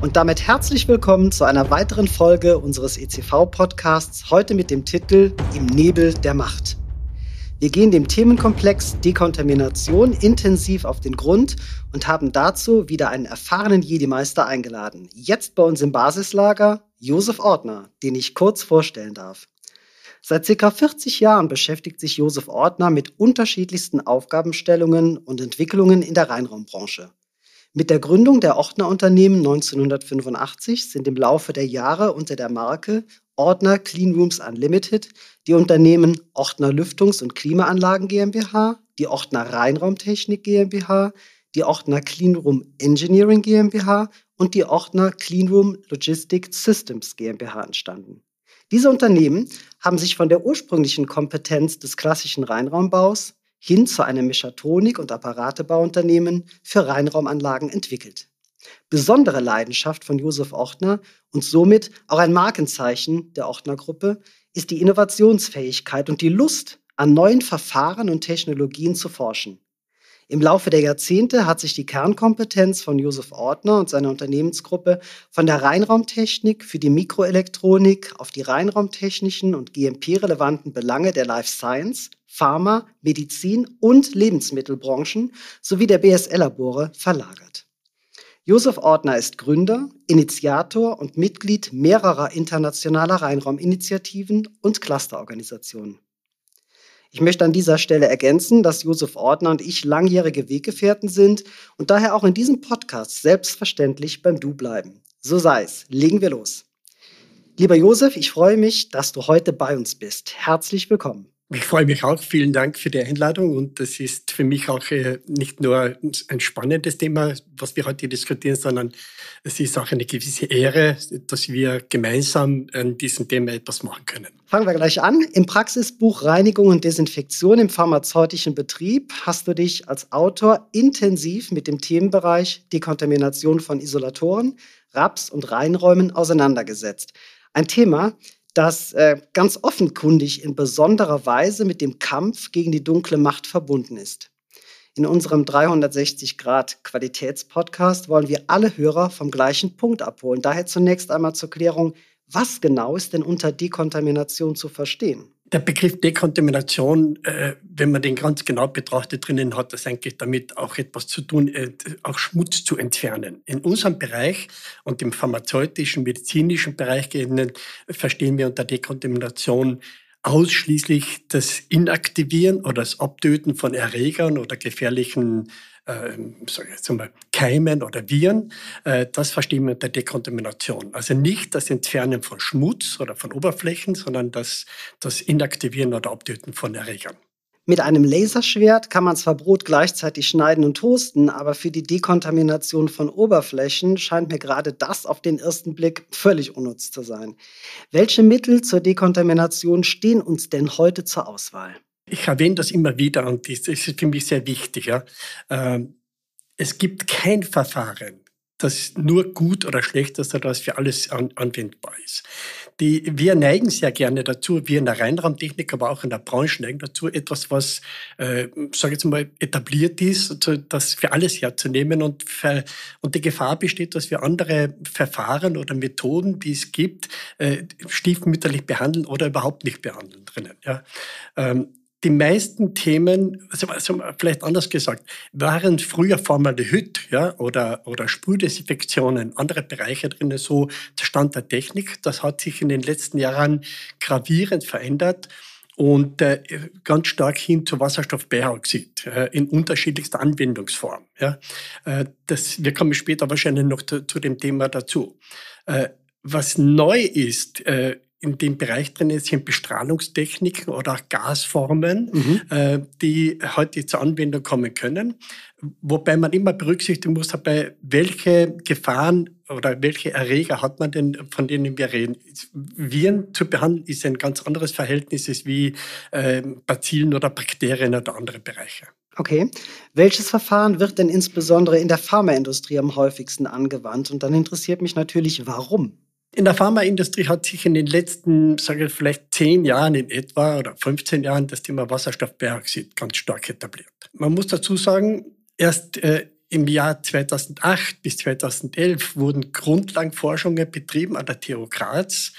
Und damit herzlich willkommen zu einer weiteren Folge unseres ECV-Podcasts, heute mit dem Titel Im Nebel der Macht. Wir gehen dem Themenkomplex Dekontamination intensiv auf den Grund und haben dazu wieder einen erfahrenen Jedi-Meister eingeladen. Jetzt bei uns im Basislager Josef Ortner, den ich kurz vorstellen darf. Seit ca. 40 Jahren beschäftigt sich Josef Ortner mit unterschiedlichsten Aufgabenstellungen und Entwicklungen in der Reinraumbranche. Mit der Gründung der Ortner Unternehmen 1985 sind im Laufe der Jahre unter der Marke Ordner Clean Rooms Unlimited die Unternehmen Ortner Lüftungs- und Klimaanlagen GmbH, die Ortner Reinraumtechnik GmbH, die Ortner Clean Room Engineering GmbH und die Ortner Clean Room Logistic Systems GmbH entstanden. Diese Unternehmen haben sich von der ursprünglichen Kompetenz des klassischen Reinraumbaus hin zu einem Mechatronik- und Apparatebauunternehmen für Reinraumanlagen entwickelt. Besondere Leidenschaft von Josef Ortner und somit auch ein Markenzeichen der Ortner-Gruppe ist die Innovationsfähigkeit und die Lust, an neuen Verfahren und Technologien zu forschen. Im Laufe der Jahrzehnte hat sich die Kernkompetenz von Josef Ortner und seiner Unternehmensgruppe von der Reinraumtechnik für die Mikroelektronik auf die reinraumtechnischen und GMP-relevanten Belange der Life Science, Pharma, Medizin und Lebensmittelbranchen sowie der BSL-Labore verlagert. Josef Ortner ist Gründer, Initiator und Mitglied mehrerer internationaler Reinrauminitiativen und Clusterorganisationen. Ich möchte an dieser Stelle ergänzen, dass Josef Ordner und ich langjährige Weggefährten sind und daher auch in diesem Podcast selbstverständlich beim Du bleiben. So sei es. Legen wir los. Lieber Josef, ich freue mich, dass du heute bei uns bist. Herzlich willkommen. Ich freue mich auch. Vielen Dank für die Einladung. Und das ist für mich auch äh, nicht nur ein spannendes Thema, was wir heute diskutieren, sondern es ist auch eine gewisse Ehre, dass wir gemeinsam an diesem Thema etwas machen können. Fangen wir gleich an. Im Praxisbuch Reinigung und Desinfektion im pharmazeutischen Betrieb hast du dich als Autor intensiv mit dem Themenbereich Dekontamination von Isolatoren, Raps und Reinräumen auseinandergesetzt. Ein Thema, das äh, ganz offenkundig in besonderer Weise mit dem Kampf gegen die dunkle Macht verbunden ist. In unserem 360 Grad Qualitätspodcast wollen wir alle Hörer vom gleichen Punkt abholen. Daher zunächst einmal zur Klärung, was genau ist denn unter Dekontamination zu verstehen? Der Begriff Dekontamination, äh, wenn man den ganz genau betrachtet, drinnen hat das eigentlich damit auch etwas zu tun, äh, auch Schmutz zu entfernen. In unserem Bereich und im pharmazeutischen, medizinischen Bereich verstehen wir unter Dekontamination ausschließlich das Inaktivieren oder das Abtöten von Erregern oder gefährlichen äh, Beispiel Keimen oder Viren, äh, das verstehen wir unter Dekontamination. Also nicht das Entfernen von Schmutz oder von Oberflächen, sondern das, das Inaktivieren oder Abtöten von Erregern. Mit einem Laserschwert kann man zwar Brot gleichzeitig schneiden und toasten, aber für die Dekontamination von Oberflächen scheint mir gerade das auf den ersten Blick völlig unnütz zu sein. Welche Mittel zur Dekontamination stehen uns denn heute zur Auswahl? Ich erwähne das immer wieder und das ist für mich sehr wichtig. Ja. Ähm, es gibt kein Verfahren, das nur gut oder schlecht ist oder das für alles an, anwendbar ist. Die, wir neigen sehr gerne dazu, wir in der Reinraumtechnik, aber auch in der Branche neigen dazu, etwas, was, äh, sage ich jetzt mal, etabliert ist, das für alles herzunehmen und, für, und die Gefahr besteht, dass wir andere Verfahren oder Methoden, die es gibt, äh, stiefmütterlich behandeln oder überhaupt nicht behandeln drinnen. Ja. Ähm, die meisten Themen, also, also vielleicht anders gesagt, waren früher Formaldehyd ja, oder, oder Sprühdesinfektionen, andere Bereiche drin, so der Stand der Technik. Das hat sich in den letzten Jahren gravierend verändert und äh, ganz stark hin zu Wasserstoffperoxid äh, in unterschiedlichster Anwendungsform. Ja. Äh, das, wir kommen später wahrscheinlich noch zu, zu dem Thema dazu. Äh, was neu ist, äh, in dem Bereich drin sind Bestrahlungstechniken oder Gasformen, mhm. äh, die heute zur Anwendung kommen können. Wobei man immer berücksichtigen muss, dabei, welche Gefahren oder welche Erreger hat man denn, von denen wir reden. Viren zu behandeln ist ein ganz anderes Verhältnis als wie äh, Bazillen oder Bakterien oder andere Bereiche. Okay. Welches Verfahren wird denn insbesondere in der Pharmaindustrie am häufigsten angewandt? Und dann interessiert mich natürlich, warum? In der Pharmaindustrie hat sich in den letzten, sage ich vielleicht zehn Jahren in etwa oder 15 Jahren das Thema Wasserstoffperoxid ganz stark etabliert. Man muss dazu sagen, erst äh, im Jahr 2008 bis 2011 wurden Grundlagenforschungen betrieben an der TU Graz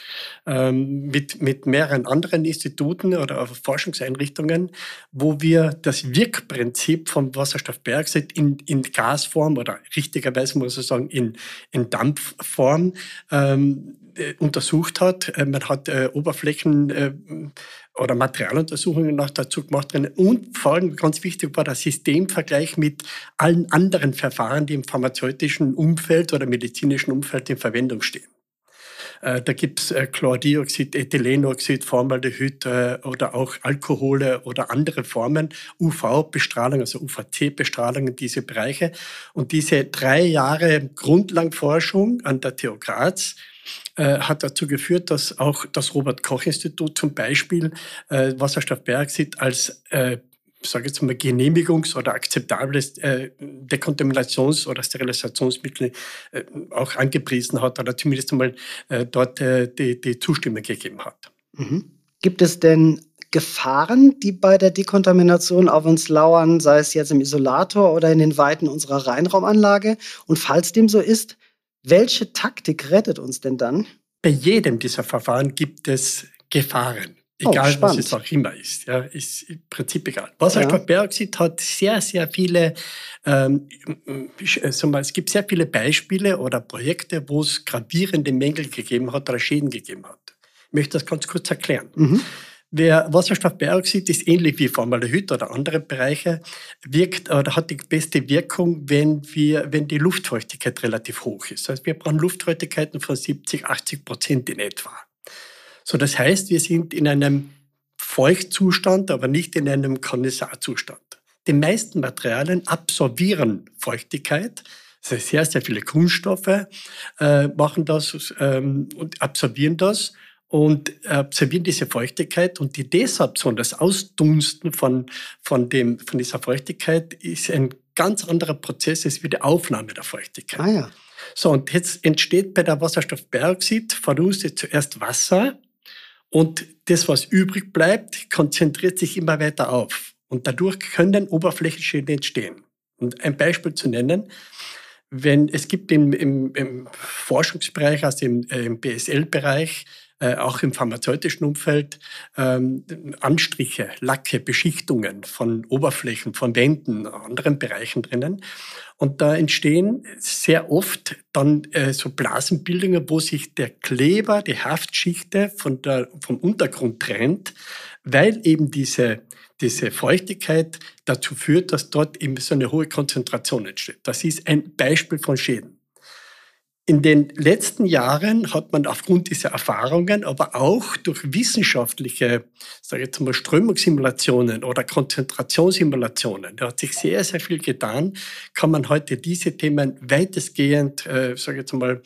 ähm, mit, mit mehreren anderen Instituten oder Forschungseinrichtungen, wo wir das Wirkprinzip vom Wasserstoffperoxid in, in Gasform oder richtigerweise muss man sagen in, in Dampfform ähm, äh, untersucht hat. Äh, man hat äh, Oberflächen äh, oder Materialuntersuchungen noch dazu gemacht und vor allem ganz wichtig war der Systemvergleich mit allen anderen Verfahren, die im pharmazeutischen Umfeld oder medizinischen Umfeld in Verwendung stehen. Äh, da gibt's äh, Chlordioxid, Ethylenoxid, Formaldehyd äh, oder auch Alkohole oder andere Formen, UV-Bestrahlung, also UVC-Bestrahlung in diese Bereiche. Und diese drei Jahre Grundlangforschung an der TU Graz äh, hat dazu geführt, dass auch das Robert-Koch-Institut zum Beispiel äh, Wasserstoffperoxid als äh, sage jetzt mal, Genehmigungs- oder akzeptables äh, Dekontaminations- oder Sterilisationsmittel äh, auch angepriesen hat oder zumindest einmal äh, dort äh, die, die Zustimmung gegeben hat. Mhm. Gibt es denn Gefahren, die bei der Dekontamination auf uns lauern, sei es jetzt im Isolator oder in den Weiten unserer Reinraumanlage? Und falls dem so ist, welche Taktik rettet uns denn dann? Bei jedem dieser Verfahren gibt es Gefahren. Oh, egal, oh, was es auch immer ist. Ja, ist im Prinzip egal. Wasserstoffperoxid ja. hat sehr, sehr viele, ähm, mal, es gibt sehr viele Beispiele oder Projekte, wo es gravierende Mängel gegeben hat oder Schäden gegeben hat. Ich möchte das ganz kurz erklären. Mhm. Wer Wasserstoffperoxid ist ähnlich wie Formaldehyd oder andere Bereiche, wirkt oder hat die beste Wirkung, wenn wir, wenn die Luftfeuchtigkeit relativ hoch ist. Also wir brauchen Luftfeuchtigkeiten von 70, 80 Prozent in etwa. So, das heißt, wir sind in einem Feuchtzustand, aber nicht in einem Kondensatzustand. Die meisten Materialien absorbieren Feuchtigkeit. Sehr, sehr viele Kunststoffe äh, machen das ähm, und absorbieren das und absorbieren diese Feuchtigkeit und die Desorption, das Ausdunsten von, von, dem, von dieser Feuchtigkeit ist ein ganz anderer Prozess als wie die Aufnahme der Feuchtigkeit. Ah, ja. So, und jetzt entsteht bei der Wasserstoffperoxid verdunstet zuerst Wasser und das, was übrig bleibt, konzentriert sich immer weiter auf. Und dadurch können Oberflächenschäden entstehen. Und ein Beispiel zu nennen, wenn es gibt im, im, im Forschungsbereich, also im, äh, im BSL-Bereich, äh, auch im pharmazeutischen Umfeld ähm, Anstriche, Lacke, Beschichtungen von Oberflächen, von Wänden, anderen Bereichen drinnen. Und da entstehen sehr oft dann äh, so Blasenbildungen, wo sich der Kleber, die Haftschichte von der, vom Untergrund trennt, weil eben diese, diese Feuchtigkeit dazu führt, dass dort eben so eine hohe Konzentration entsteht. Das ist ein Beispiel von Schäden. In den letzten Jahren hat man aufgrund dieser Erfahrungen, aber auch durch wissenschaftliche, sage jetzt mal, Strömungssimulationen oder Konzentrationssimulationen, da hat sich sehr, sehr viel getan, kann man heute diese Themen weitestgehend, äh, sage jetzt mal,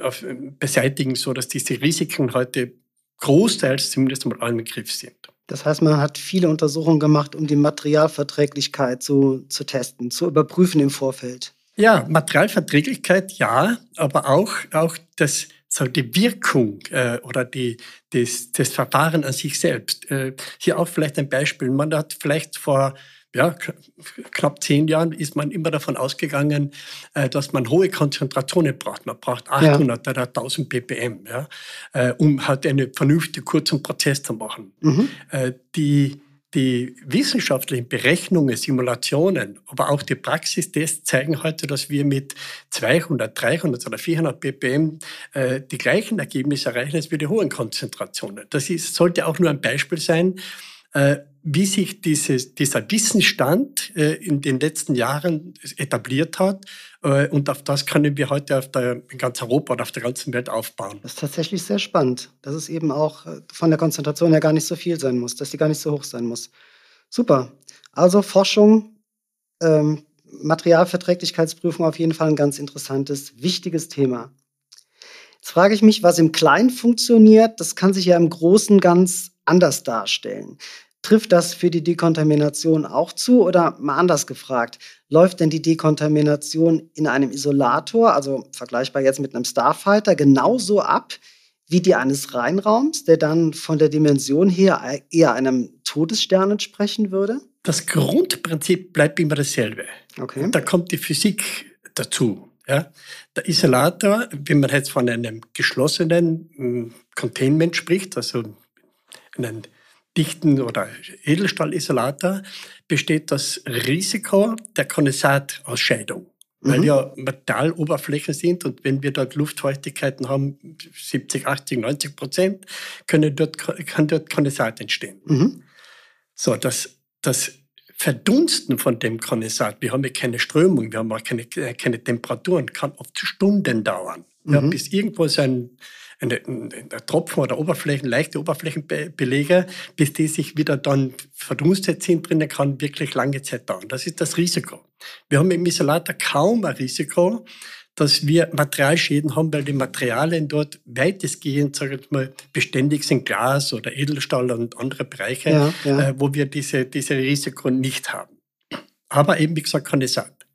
auf, beseitigen, so dass diese Risiken heute großteils zumindest mal im Griff sind. Das heißt, man hat viele Untersuchungen gemacht, um die Materialverträglichkeit zu, zu testen, zu überprüfen im Vorfeld. Ja, Materialverträglichkeit ja, aber auch, auch das, so die Wirkung äh, oder die, das, das Verfahren an sich selbst. Äh, hier auch vielleicht ein Beispiel. Man hat vielleicht vor ja, knapp zehn Jahren ist man immer davon ausgegangen, äh, dass man hohe Konzentrationen braucht. Man braucht 800 ja. oder 1000 ppm, ja, äh, um halt einen vernünftigen kurzen Prozess zu machen. Mhm. Äh, die, die wissenschaftlichen Berechnungen, Simulationen, aber auch die Praxistests zeigen heute, dass wir mit 200, 300 oder 400 ppm die gleichen Ergebnisse erreichen als wir die hohen Konzentrationen. Das ist, sollte auch nur ein Beispiel sein, wie sich dieses, dieser Wissensstand äh, in den letzten Jahren etabliert hat. Äh, und auf das können wir heute auf der, in ganz Europa oder auf der ganzen Welt aufbauen. Das ist tatsächlich sehr spannend, dass es eben auch äh, von der Konzentration her gar nicht so viel sein muss, dass sie gar nicht so hoch sein muss. Super. Also Forschung, ähm, Materialverträglichkeitsprüfung auf jeden Fall ein ganz interessantes, wichtiges Thema. Jetzt frage ich mich, was im Kleinen funktioniert, das kann sich ja im Großen ganz anders darstellen. Trifft das für die Dekontamination auch zu oder mal anders gefragt, läuft denn die Dekontamination in einem Isolator, also vergleichbar jetzt mit einem Starfighter, genauso ab wie die eines Reinraums, der dann von der Dimension her eher einem Todesstern entsprechen würde? Das Grundprinzip bleibt immer dasselbe. Okay. Da kommt die Physik dazu. Ja? Der Isolator, wenn man jetzt von einem geschlossenen hm, Containment spricht, also einen dichten oder Edelstahlisolator besteht das Risiko der Kondensatausscheidung. Mhm. Weil ja Metalloberflächen sind und wenn wir dort Luftfeuchtigkeiten haben, 70, 80, 90 Prozent, können dort, kann dort Kondensat entstehen. Mhm. So, das, das Verdunsten von dem Kondensat, wir haben ja keine Strömung, wir haben auch keine, keine Temperaturen, kann oft Stunden dauern. Mhm. Ja, bis irgendwo so ein eine, eine Tropfen oder Oberflächen, leichte Oberflächenbelege, bis die sich wieder dann verdunstet sind drinnen, kann wirklich lange Zeit dauern. Das ist das Risiko. Wir haben im Isolator kaum ein Risiko, dass wir Materialschäden haben, weil die Materialien dort weitestgehend, sage ich mal, beständig sind, Glas oder Edelstahl und andere Bereiche, ja, ja. Äh, wo wir diese, diese Risiko nicht haben. Aber eben, wie gesagt, Kondensat.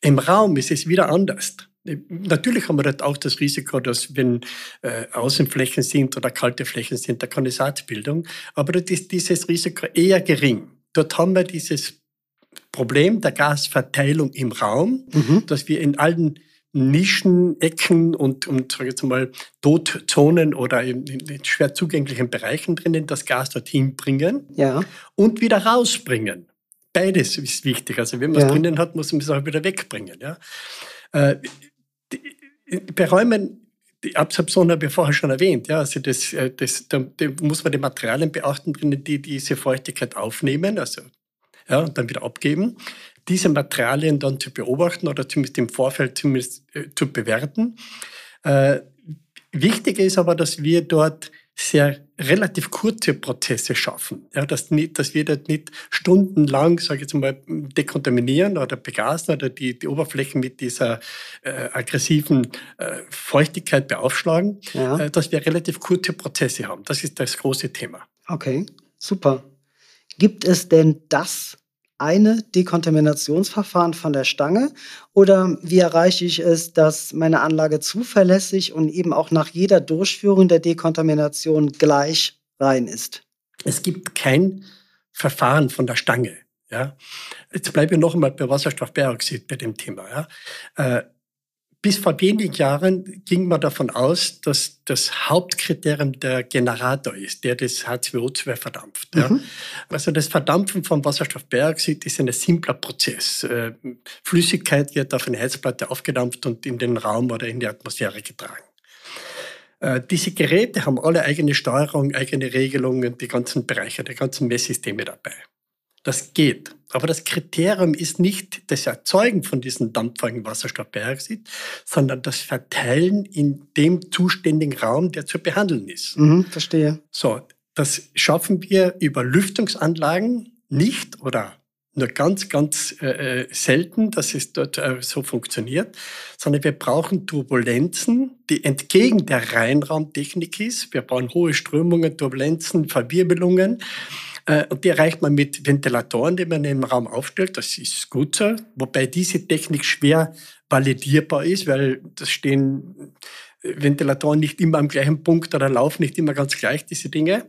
Im Raum ist es wieder anders. Natürlich haben wir dort auch das Risiko, dass wenn äh, Außenflächen sind oder kalte Flächen sind, der Kondensatbildung, aber dort ist dieses Risiko eher gering. Dort haben wir dieses Problem der Gasverteilung im Raum, mhm. dass wir in allen Nischen, Ecken und, und sage jetzt mal, Todzonen oder in, in, schwer zugänglichen Bereichen drinnen das Gas dorthin bringen ja. und wieder rausbringen. Beides ist wichtig. Also wenn man es ja. drinnen hat, muss man es auch wieder wegbringen. Ja? Äh, bei Räumen, die Absorption habe ich vorher schon erwähnt, ja, also das, äh, das, da, da muss man die Materialien beachten, die diese Feuchtigkeit aufnehmen, also ja, und dann wieder abgeben. Diese Materialien dann zu beobachten oder zumindest im Vorfeld zumindest äh, zu bewerten. Äh, wichtig ist aber, dass wir dort sehr relativ kurze Prozesse schaffen. Ja, dass, nicht, dass wir dort nicht stundenlang, sage ich jetzt mal, dekontaminieren oder begasen oder die, die Oberflächen mit dieser äh, aggressiven äh, Feuchtigkeit beaufschlagen, ja. äh, dass wir relativ kurze Prozesse haben. Das ist das große Thema. Okay, super. Gibt es denn das eine Dekontaminationsverfahren von der Stange? Oder wie erreiche ich es, dass meine Anlage zuverlässig und eben auch nach jeder Durchführung der Dekontamination gleich rein ist? Es gibt kein Verfahren von der Stange. Ja? Jetzt bleibe ich noch einmal bei Wasserstoffperoxid bei dem Thema. Ja? Äh, bis vor wenigen Jahren ging man davon aus, dass das Hauptkriterium der Generator ist, der das H2O2 verdampft. Mhm. Ja. Also das Verdampfen von Wasserstoffperoxid ist ein simpler Prozess. Äh, Flüssigkeit wird auf eine Heizplatte aufgedampft und in den Raum oder in die Atmosphäre getragen. Äh, diese Geräte haben alle eigene Steuerung, eigene Regelungen, die ganzen Bereiche, die ganzen Messsysteme dabei. Das geht. Aber das Kriterium ist nicht das Erzeugen von diesem dampfenden Wasserstoffperoxid, sondern das Verteilen in dem zuständigen Raum, der zu behandeln ist. Mhm, verstehe. So, das schaffen wir über Lüftungsanlagen nicht oder nur ganz, ganz äh, äh, selten, dass es dort äh, so funktioniert, sondern wir brauchen Turbulenzen, die entgegen der Reinraumtechnik ist. Wir brauchen hohe Strömungen, Turbulenzen, Verwirbelungen. Äh, und die erreicht man mit Ventilatoren, die man im Raum aufstellt. Das ist gut so. Wobei diese Technik schwer validierbar ist, weil das stehen Ventilatoren nicht immer am gleichen Punkt oder laufen nicht immer ganz gleich, diese Dinge.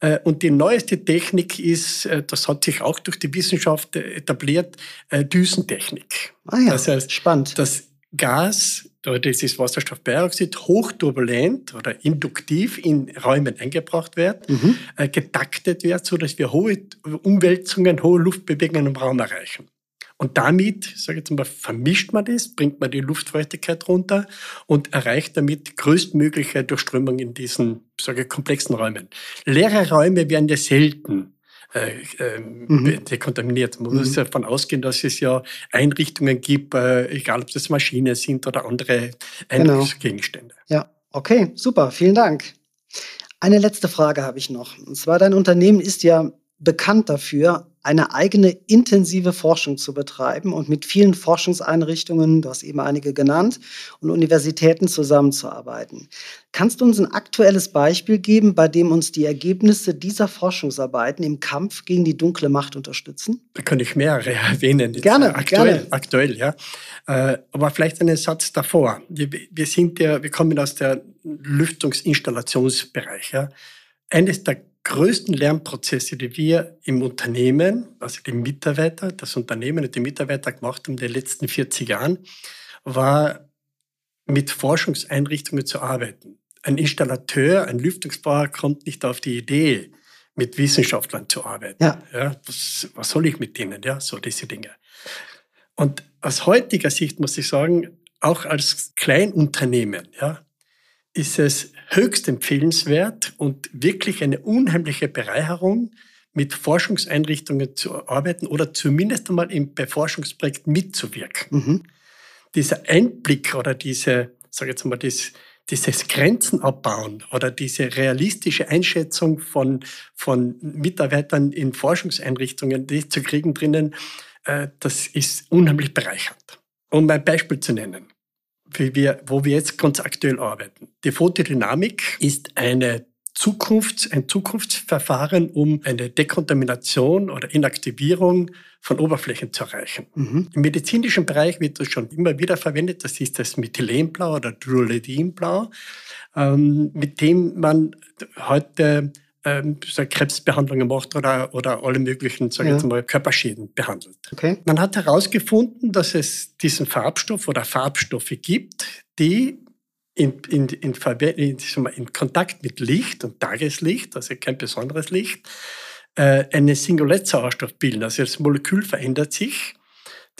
Äh, und die neueste Technik ist, äh, das hat sich auch durch die Wissenschaft äh, etabliert, Düsentechnik. Ah ja, das heißt, spannend. Das Gas, oder dieses Wasserstoffperoxid, hochturbulent oder induktiv in Räumen eingebracht wird, mhm. getaktet wird, so dass wir hohe Umwälzungen, hohe Luftbewegungen im Raum erreichen. Und damit, sage ich jetzt mal, vermischt man das, bringt man die Luftfeuchtigkeit runter und erreicht damit größtmögliche Durchströmung in diesen, sage ich, komplexen Räumen. Leere Räume werden ja selten äh, äh, mhm. dekontaminiert. Man mhm. muss davon ausgehen, dass es ja Einrichtungen gibt, äh, egal ob das Maschinen sind oder andere Einrichtungsgegenstände. Genau. Ja, okay, super, vielen Dank. Eine letzte Frage habe ich noch. Und zwar, dein Unternehmen ist ja bekannt dafür, eine eigene intensive Forschung zu betreiben und mit vielen Forschungseinrichtungen, du hast eben einige genannt, und Universitäten zusammenzuarbeiten. Kannst du uns ein aktuelles Beispiel geben, bei dem uns die Ergebnisse dieser Forschungsarbeiten im Kampf gegen die dunkle Macht unterstützen? Da könnte ich mehrere erwähnen. Gerne, aktuell, gerne. Aktuell, ja. Äh, aber vielleicht einen Satz davor. Wir sind ja, wir kommen aus der Lüftungsinstallationsbereich, ja. Eines der größten Lernprozesse, die wir im Unternehmen, also die Mitarbeiter, das Unternehmen und die Mitarbeiter gemacht haben in den letzten 40 Jahren, war mit Forschungseinrichtungen zu arbeiten. Ein Installateur, ein Lüftungsbauer kommt nicht auf die Idee, mit Wissenschaftlern zu arbeiten. Ja. ja was, was soll ich mit denen? Ja, so diese Dinge. Und aus heutiger Sicht muss ich sagen, auch als Kleinunternehmen, ja, ist es höchst empfehlenswert und wirklich eine unheimliche Bereicherung, mit Forschungseinrichtungen zu arbeiten oder zumindest einmal im Beforschungsprojekt mitzuwirken. Mhm. Dieser Einblick oder diese, sage jetzt mal, das, dieses Grenzen abbauen oder diese realistische Einschätzung von, von Mitarbeitern in Forschungseinrichtungen, die zu kriegen drinnen, äh, das ist unheimlich bereichernd. Um ein Beispiel zu nennen wir, wo wir jetzt ganz aktuell arbeiten. Die Photodynamik ist eine Zukunfts-, ein Zukunftsverfahren, um eine Dekontamination oder Inaktivierung von Oberflächen zu erreichen. Mhm. Im medizinischen Bereich wird das schon immer wieder verwendet. Das ist das Methylenblau oder Druidinblau, ähm, mit dem man heute ähm, so Krebsbehandlungen macht oder, oder alle möglichen sag ja. jetzt mal, Körperschäden behandelt. Okay. Man hat herausgefunden, dass es diesen Farbstoff oder Farbstoffe gibt, die in, in, in, in, in Kontakt mit Licht und Tageslicht, also kein besonderes Licht, äh, einen Singulett-Sauerstoff bilden. Also das Molekül verändert sich,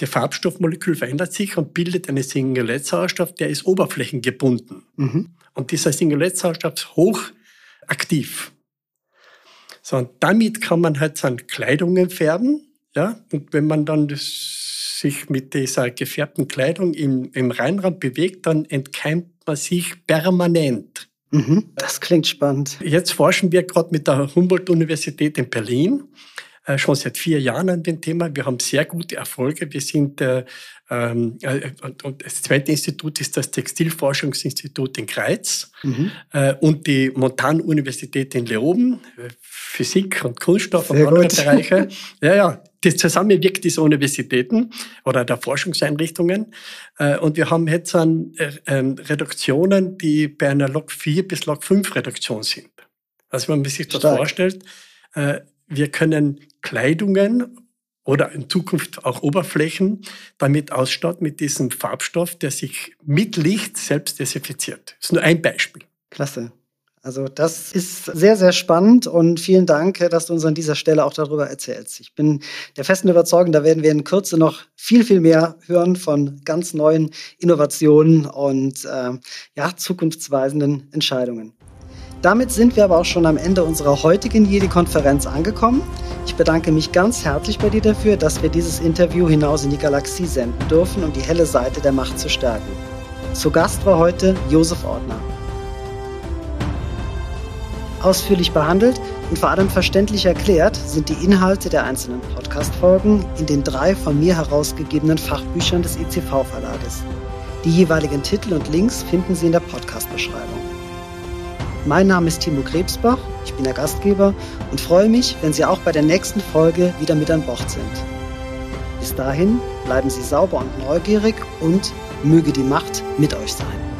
der Farbstoffmolekül verändert sich und bildet einen Singulett-Sauerstoff, der ist oberflächengebunden. Mhm. Und dieser Singulett-Sauerstoff ist hochaktiv. So, und damit kann man halt seine Kleidungen färben. Ja? Und wenn man dann das, sich mit dieser gefärbten Kleidung im, im Rheinraum bewegt, dann entkeimt man sich permanent. Mhm, das klingt spannend. Jetzt forschen wir gerade mit der Humboldt-Universität in Berlin äh, schon seit vier Jahren an dem Thema. Wir haben sehr gute Erfolge. Wir sind äh, ähm, äh, und das zweite Institut ist das Textilforschungsinstitut in Greiz mhm. äh, und die Montan-Universität in Leoben, äh, Physik und Kunststoff Sehr und andere gut. Bereiche. Ja, ja, das Zusammenwirkt dieser Universitäten oder der Forschungseinrichtungen. Und wir haben jetzt an ähm, Reduktionen, die bei einer Log 4 bis Log 5 Reduktion sind. Also wenn man sich das Stark. vorstellt, wir können Kleidungen oder in Zukunft auch Oberflächen damit ausstatten mit diesem Farbstoff, der sich mit Licht selbst desinfiziert. Das ist nur ein Beispiel. Klasse. Also das ist sehr, sehr spannend und vielen Dank, dass du uns an dieser Stelle auch darüber erzählst. Ich bin der festen Überzeugung, da werden wir in Kürze noch viel, viel mehr hören von ganz neuen Innovationen und äh, ja, zukunftsweisenden Entscheidungen. Damit sind wir aber auch schon am Ende unserer heutigen Jedi-Konferenz angekommen. Ich bedanke mich ganz herzlich bei dir dafür, dass wir dieses Interview hinaus in die Galaxie senden dürfen, um die helle Seite der Macht zu stärken. Zu Gast war heute Josef Ordner. Ausführlich behandelt Und vor allem verständlich erklärt sind die Inhalte der einzelnen Podcast-Folgen in den drei von mir herausgegebenen Fachbüchern des ICV-Verlages. Die jeweiligen Titel und Links finden Sie in der Podcast-Beschreibung. Mein Name ist Timo Krebsbach, ich bin der Gastgeber und freue mich, wenn Sie auch bei der nächsten Folge wieder mit an Bord sind. Bis dahin bleiben Sie sauber und neugierig und möge die Macht mit euch sein.